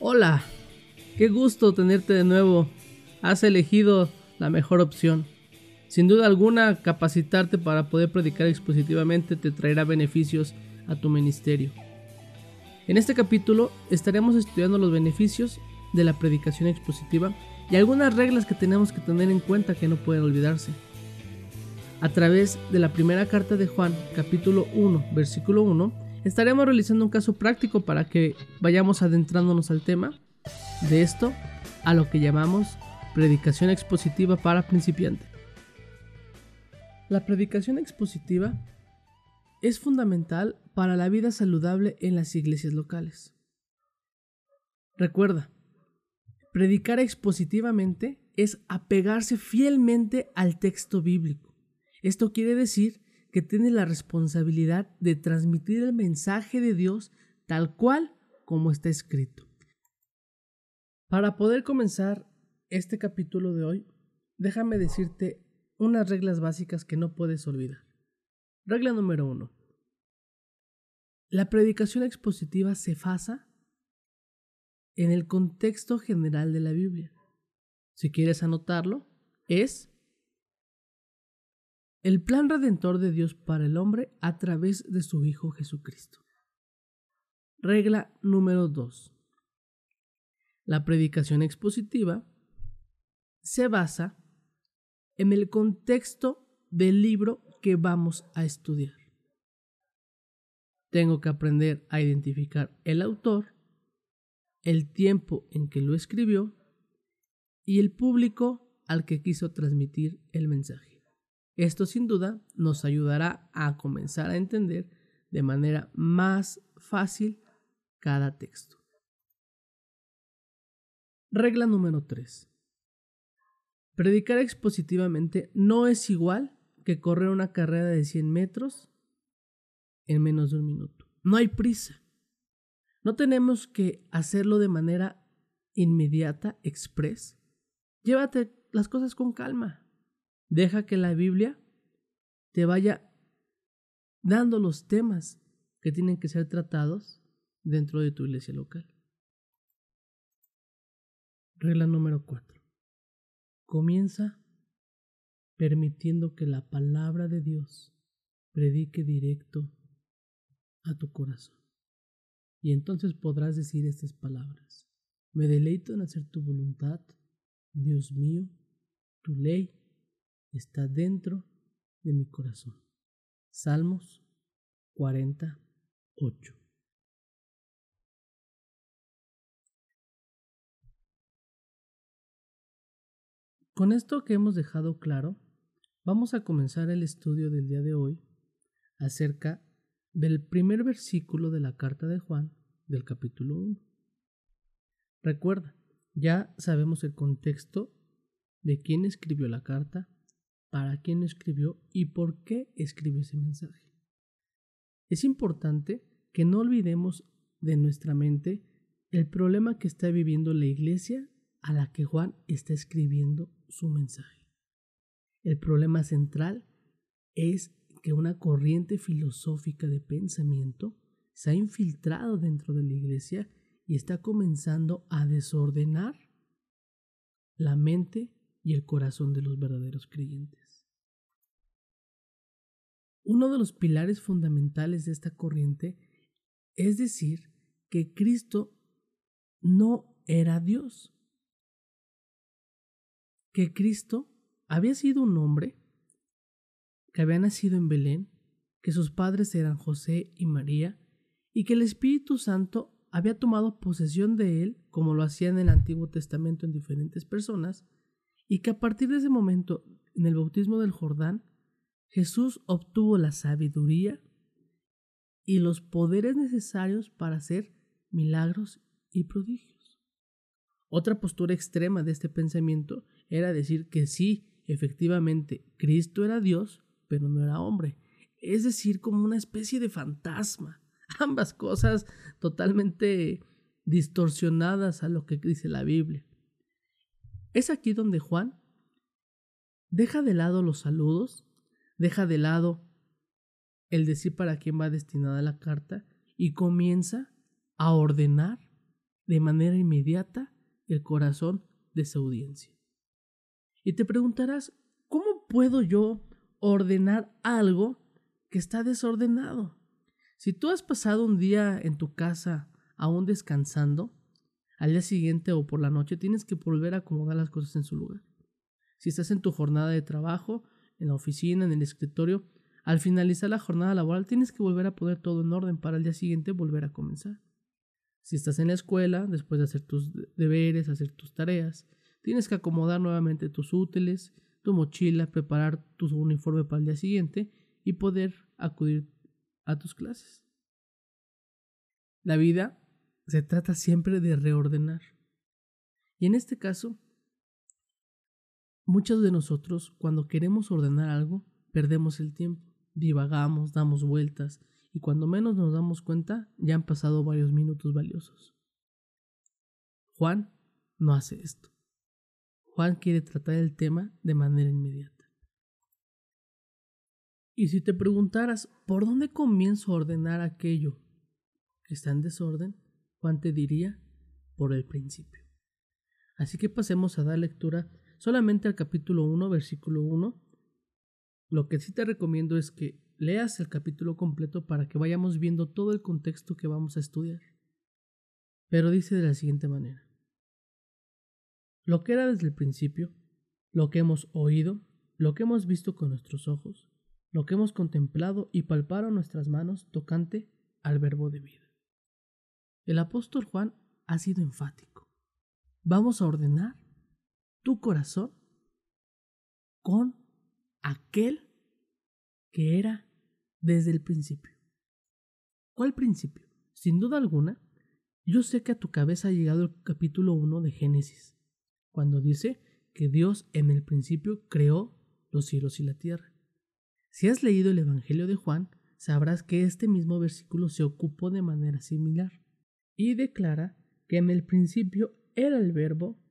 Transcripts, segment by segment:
Hola, qué gusto tenerte de nuevo. Has elegido la mejor opción. Sin duda alguna, capacitarte para poder predicar expositivamente te traerá beneficios a tu ministerio. En este capítulo estaremos estudiando los beneficios de la predicación expositiva y algunas reglas que tenemos que tener en cuenta que no pueden olvidarse. A través de la primera carta de Juan, capítulo 1, versículo 1, estaremos realizando un caso práctico para que vayamos adentrándonos al tema de esto a lo que llamamos predicación expositiva para principiantes. La predicación expositiva es fundamental para la vida saludable en las iglesias locales. Recuerda, predicar expositivamente es apegarse fielmente al texto bíblico. Esto quiere decir que tiene la responsabilidad de transmitir el mensaje de Dios tal cual como está escrito. Para poder comenzar este capítulo de hoy, déjame decirte unas reglas básicas que no puedes olvidar. Regla número uno. La predicación expositiva se basa en el contexto general de la Biblia. Si quieres anotarlo, es el plan redentor de Dios para el hombre a través de su Hijo Jesucristo. Regla número 2. La predicación expositiva se basa en el contexto del libro que vamos a estudiar. Tengo que aprender a identificar el autor, el tiempo en que lo escribió y el público al que quiso transmitir el mensaje. Esto sin duda nos ayudará a comenzar a entender de manera más fácil cada texto. Regla número 3. Predicar expositivamente no es igual que correr una carrera de 100 metros en menos de un minuto. No hay prisa. No tenemos que hacerlo de manera inmediata, express. Llévate las cosas con calma. Deja que la Biblia te vaya dando los temas que tienen que ser tratados dentro de tu iglesia local. Regla número 4. Comienza permitiendo que la palabra de Dios predique directo a tu corazón. Y entonces podrás decir estas palabras. Me deleito en hacer tu voluntad, Dios mío, tu ley está dentro de mi corazón. Salmos 48. Con esto que hemos dejado claro, vamos a comenzar el estudio del día de hoy acerca del primer versículo de la carta de Juan del capítulo 1. Recuerda, ya sabemos el contexto de quién escribió la carta, para quién lo escribió y por qué escribió ese mensaje. Es importante que no olvidemos de nuestra mente el problema que está viviendo la iglesia a la que Juan está escribiendo su mensaje. El problema central es que una corriente filosófica de pensamiento se ha infiltrado dentro de la iglesia y está comenzando a desordenar la mente y el corazón de los verdaderos creyentes. Uno de los pilares fundamentales de esta corriente es decir que Cristo no era Dios, que Cristo había sido un hombre que había nacido en Belén, que sus padres eran José y María, y que el Espíritu Santo había tomado posesión de él, como lo hacía en el Antiguo Testamento en diferentes personas, y que a partir de ese momento, en el bautismo del Jordán, Jesús obtuvo la sabiduría y los poderes necesarios para hacer milagros y prodigios. Otra postura extrema de este pensamiento era decir que sí, efectivamente, Cristo era Dios, pero no era hombre, es decir, como una especie de fantasma. Ambas cosas totalmente distorsionadas a lo que dice la Biblia. Es aquí donde Juan deja de lado los saludos, deja de lado el decir para quién va destinada la carta y comienza a ordenar de manera inmediata el corazón de su audiencia. Y te preguntarás, ¿cómo puedo yo ordenar algo que está desordenado? Si tú has pasado un día en tu casa aún descansando, al día siguiente o por la noche tienes que volver a acomodar las cosas en su lugar. Si estás en tu jornada de trabajo, en la oficina, en el escritorio, al finalizar la jornada laboral tienes que volver a poner todo en orden para el día siguiente volver a comenzar. Si estás en la escuela, después de hacer tus deberes, hacer tus tareas, tienes que acomodar nuevamente tus útiles, tu mochila, preparar tu uniforme para el día siguiente y poder acudir a tus clases. La vida se trata siempre de reordenar. Y en este caso, muchos de nosotros, cuando queremos ordenar algo, perdemos el tiempo, divagamos, damos vueltas, y cuando menos nos damos cuenta, ya han pasado varios minutos valiosos. Juan no hace esto. Juan quiere tratar el tema de manera inmediata. Y si te preguntaras, ¿por dónde comienzo a ordenar aquello que está en desorden? Juan te diría por el principio. Así que pasemos a dar lectura solamente al capítulo 1, versículo 1. Lo que sí te recomiendo es que leas el capítulo completo para que vayamos viendo todo el contexto que vamos a estudiar. Pero dice de la siguiente manera. Lo que era desde el principio, lo que hemos oído, lo que hemos visto con nuestros ojos, lo que hemos contemplado y palparon nuestras manos tocante al verbo de vida. El apóstol Juan ha sido enfático. Vamos a ordenar tu corazón con aquel que era desde el principio. ¿Cuál principio? Sin duda alguna, yo sé que a tu cabeza ha llegado el capítulo 1 de Génesis, cuando dice que Dios en el principio creó los cielos y la tierra. Si has leído el Evangelio de Juan, sabrás que este mismo versículo se ocupó de manera similar y declara que en el principio era el verbo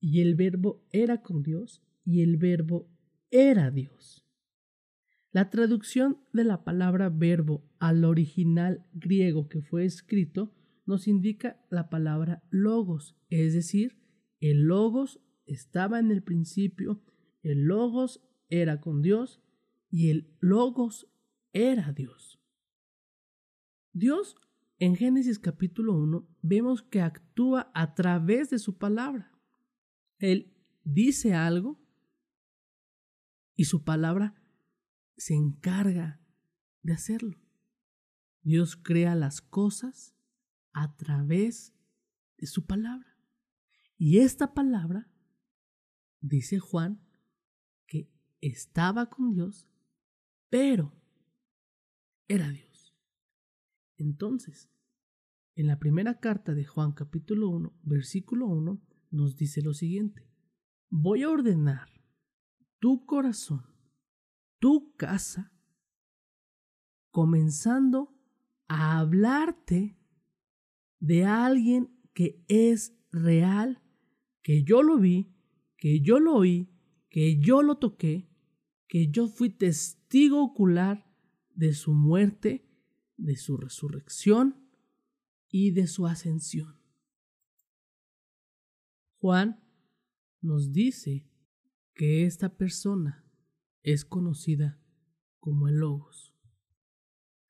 y el verbo era con Dios y el verbo era Dios. La traducción de la palabra verbo al original griego que fue escrito nos indica la palabra logos, es decir, el logos estaba en el principio, el logos era con Dios y el logos era Dios. Dios en Génesis capítulo 1 vemos que actúa a través de su palabra. Él dice algo y su palabra se encarga de hacerlo. Dios crea las cosas a través de su palabra. Y esta palabra, dice Juan, que estaba con Dios, pero era Dios. Entonces, en la primera carta de Juan capítulo 1, versículo 1, nos dice lo siguiente. Voy a ordenar tu corazón, tu casa, comenzando a hablarte de alguien que es real, que yo lo vi, que yo lo oí, que yo lo toqué, que yo fui testigo ocular de su muerte de su resurrección y de su ascensión. Juan nos dice que esta persona es conocida como el Logos.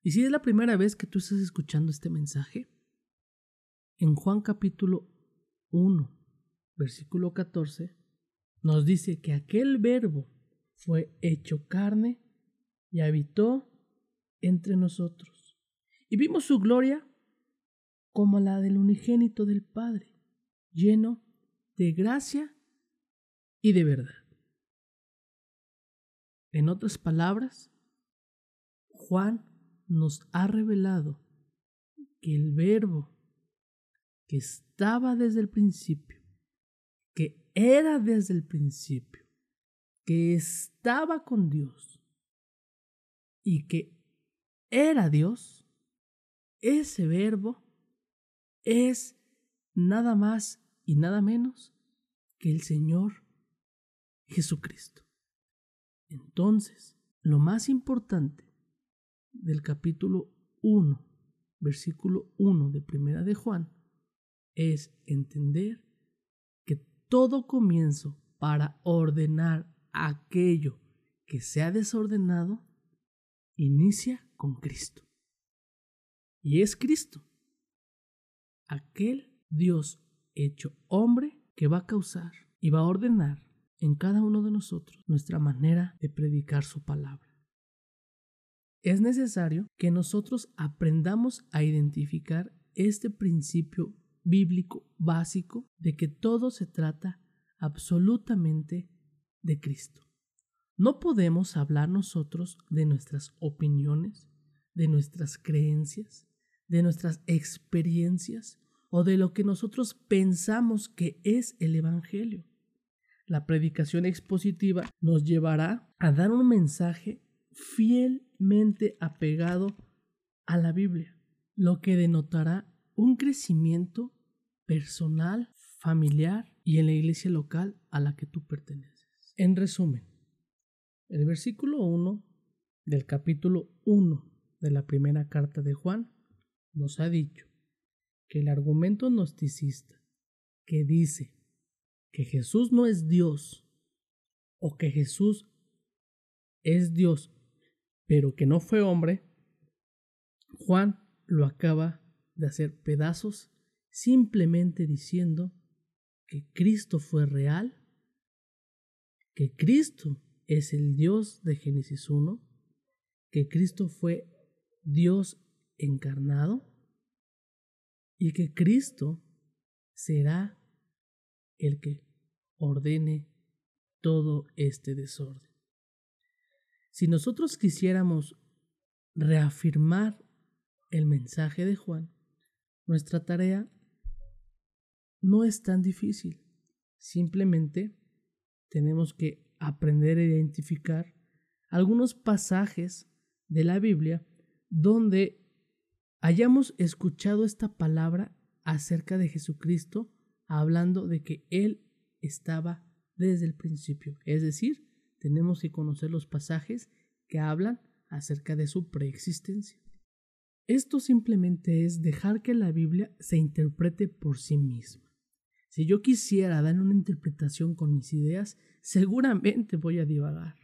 Y si es la primera vez que tú estás escuchando este mensaje, en Juan capítulo 1, versículo 14, nos dice que aquel verbo fue hecho carne y habitó entre nosotros y vimos su gloria como la del unigénito del Padre, lleno de gracia y de verdad. En otras palabras, Juan nos ha revelado que el verbo que estaba desde el principio, que era desde el principio, que estaba con Dios y que era Dios, ese verbo es nada más y nada menos que el Señor Jesucristo. Entonces, lo más importante del capítulo 1, versículo 1 de Primera de Juan, es entender que todo comienzo para ordenar aquello que se ha desordenado inicia con Cristo. Y es Cristo, aquel Dios hecho hombre que va a causar y va a ordenar en cada uno de nosotros nuestra manera de predicar su palabra. Es necesario que nosotros aprendamos a identificar este principio bíblico básico de que todo se trata absolutamente de Cristo. No podemos hablar nosotros de nuestras opiniones, de nuestras creencias, de nuestras experiencias o de lo que nosotros pensamos que es el Evangelio. La predicación expositiva nos llevará a dar un mensaje fielmente apegado a la Biblia, lo que denotará un crecimiento personal, familiar y en la iglesia local a la que tú perteneces. En resumen, el versículo 1 del capítulo 1 de la primera carta de Juan nos ha dicho que el argumento gnosticista que dice que Jesús no es Dios o que Jesús es Dios pero que no fue hombre, Juan lo acaba de hacer pedazos simplemente diciendo que Cristo fue real, que Cristo es el Dios de Génesis 1, que Cristo fue Dios encarnado y que Cristo será el que ordene todo este desorden. Si nosotros quisiéramos reafirmar el mensaje de Juan, nuestra tarea no es tan difícil. Simplemente tenemos que aprender a identificar algunos pasajes de la Biblia donde hayamos escuchado esta palabra acerca de Jesucristo hablando de que Él estaba desde el principio. Es decir, tenemos que conocer los pasajes que hablan acerca de su preexistencia. Esto simplemente es dejar que la Biblia se interprete por sí misma. Si yo quisiera dar una interpretación con mis ideas, seguramente voy a divagar.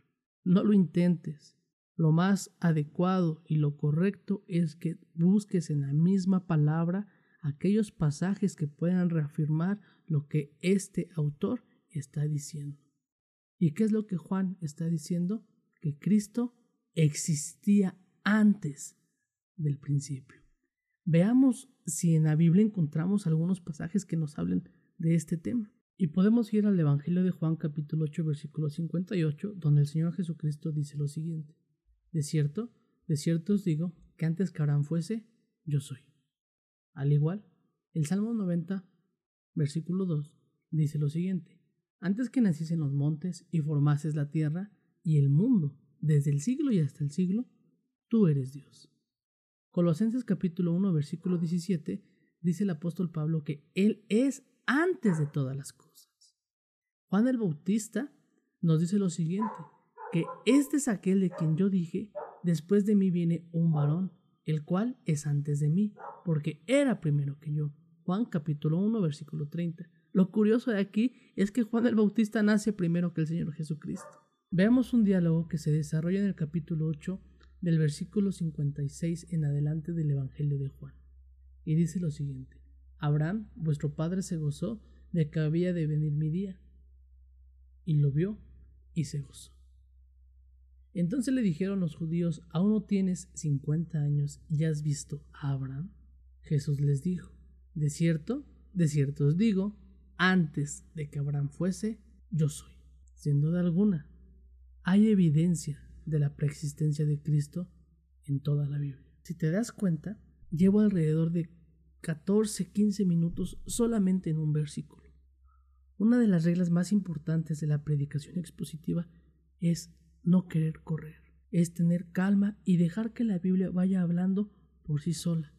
No lo intentes. Lo más adecuado y lo correcto es que busques en la misma palabra aquellos pasajes que puedan reafirmar lo que este autor está diciendo. ¿Y qué es lo que Juan está diciendo? Que Cristo existía antes del principio. Veamos si en la Biblia encontramos algunos pasajes que nos hablen de este tema. Y podemos ir al Evangelio de Juan capítulo 8 versículo 58, donde el Señor Jesucristo dice lo siguiente. De cierto, de cierto os digo que antes que Abraham fuese, yo soy. Al igual, el Salmo 90 versículo 2 dice lo siguiente. Antes que naciesen los montes y formases la tierra y el mundo, desde el siglo y hasta el siglo, tú eres Dios. Colosenses capítulo 1 versículo 17 dice el apóstol Pablo que Él es antes de todas las cosas. Juan el Bautista nos dice lo siguiente, que este es aquel de quien yo dije, después de mí viene un varón, el cual es antes de mí, porque era primero que yo. Juan capítulo 1 versículo 30. Lo curioso de aquí es que Juan el Bautista nace primero que el Señor Jesucristo. Veamos un diálogo que se desarrolla en el capítulo 8 del versículo 56 en adelante del Evangelio de Juan. Y dice lo siguiente. Abraham, vuestro padre, se gozó de que había de venir mi día. Y lo vio y se gozó. Entonces le dijeron los judíos, ¿aún no tienes cincuenta años y has visto a Abraham? Jesús les dijo, de cierto, de cierto os digo, antes de que Abraham fuese, yo soy. Sin duda alguna, hay evidencia de la preexistencia de Cristo en toda la Biblia. Si te das cuenta, llevo alrededor de 14, 15 minutos solamente en un versículo. Una de las reglas más importantes de la predicación expositiva es no querer correr, es tener calma y dejar que la Biblia vaya hablando por sí sola.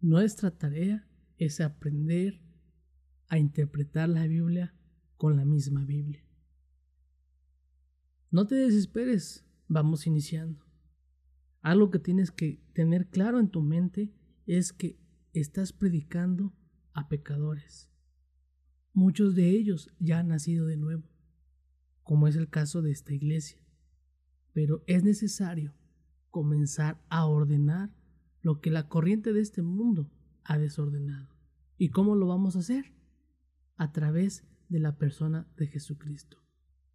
Nuestra tarea es aprender a interpretar la Biblia con la misma Biblia. No te desesperes, vamos iniciando. Algo que tienes que tener claro en tu mente es que estás predicando a pecadores. Muchos de ellos ya han nacido de nuevo, como es el caso de esta iglesia. Pero es necesario comenzar a ordenar lo que la corriente de este mundo ha desordenado. ¿Y cómo lo vamos a hacer? A través de la persona de Jesucristo,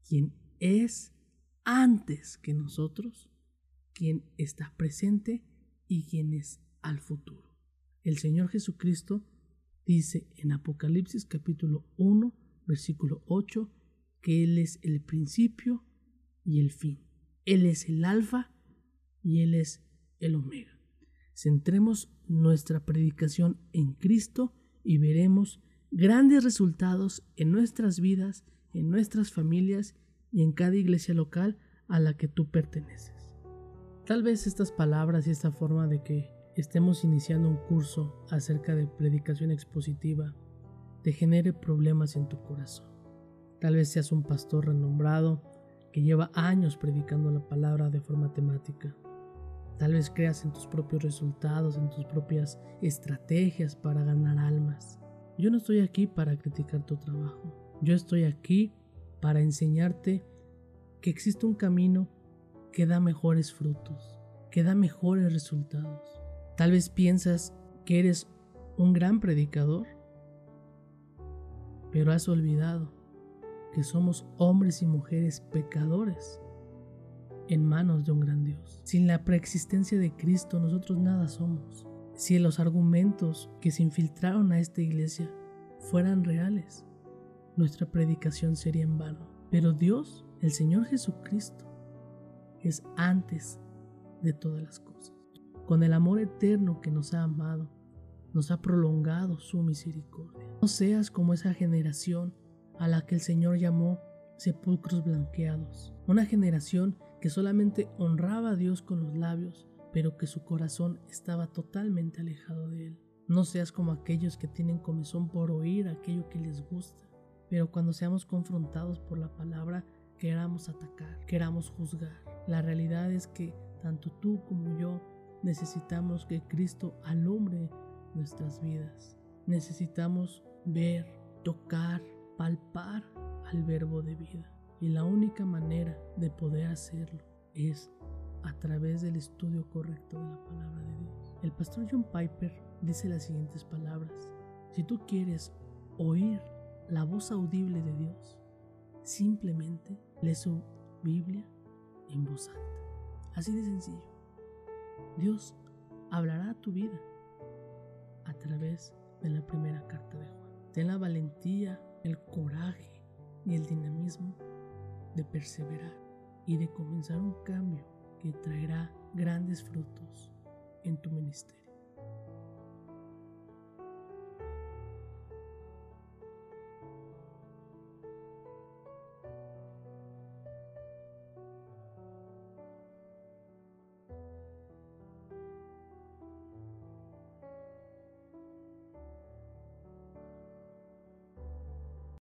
quien es antes que nosotros, quien está presente y quien es al futuro. El Señor Jesucristo dice en Apocalipsis capítulo 1, versículo 8, que Él es el principio y el fin. Él es el alfa y Él es el omega. Centremos nuestra predicación en Cristo y veremos grandes resultados en nuestras vidas, en nuestras familias y en cada iglesia local a la que tú perteneces. Tal vez estas palabras y esta forma de que estemos iniciando un curso acerca de predicación expositiva te genere problemas en tu corazón. Tal vez seas un pastor renombrado que lleva años predicando la palabra de forma temática. Tal vez creas en tus propios resultados, en tus propias estrategias para ganar almas. Yo no estoy aquí para criticar tu trabajo. Yo estoy aquí para enseñarte que existe un camino que da mejores frutos, que da mejores resultados. Tal vez piensas que eres un gran predicador, pero has olvidado que somos hombres y mujeres pecadores en manos de un gran Dios. Sin la preexistencia de Cristo nosotros nada somos. Si los argumentos que se infiltraron a esta iglesia fueran reales, nuestra predicación sería en vano. Pero Dios, el Señor Jesucristo, es antes de todas las cosas con el amor eterno que nos ha amado, nos ha prolongado su misericordia. No seas como esa generación a la que el Señor llamó sepulcros blanqueados, una generación que solamente honraba a Dios con los labios, pero que su corazón estaba totalmente alejado de Él. No seas como aquellos que tienen comezón por oír aquello que les gusta, pero cuando seamos confrontados por la palabra, queramos atacar, queramos juzgar. La realidad es que tanto tú como yo necesitamos que Cristo alumbre nuestras vidas. Necesitamos ver, tocar, palpar al verbo de vida. Y la única manera de poder hacerlo es a través del estudio correcto de la palabra de Dios. El pastor John Piper dice las siguientes palabras. Si tú quieres oír la voz audible de Dios, simplemente lee su Biblia en voz alta. Así de sencillo. Dios hablará a tu vida a través de la primera carta de Juan. Ten la valentía, el coraje y el dinamismo de perseverar y de comenzar un cambio que traerá grandes frutos en tu ministerio.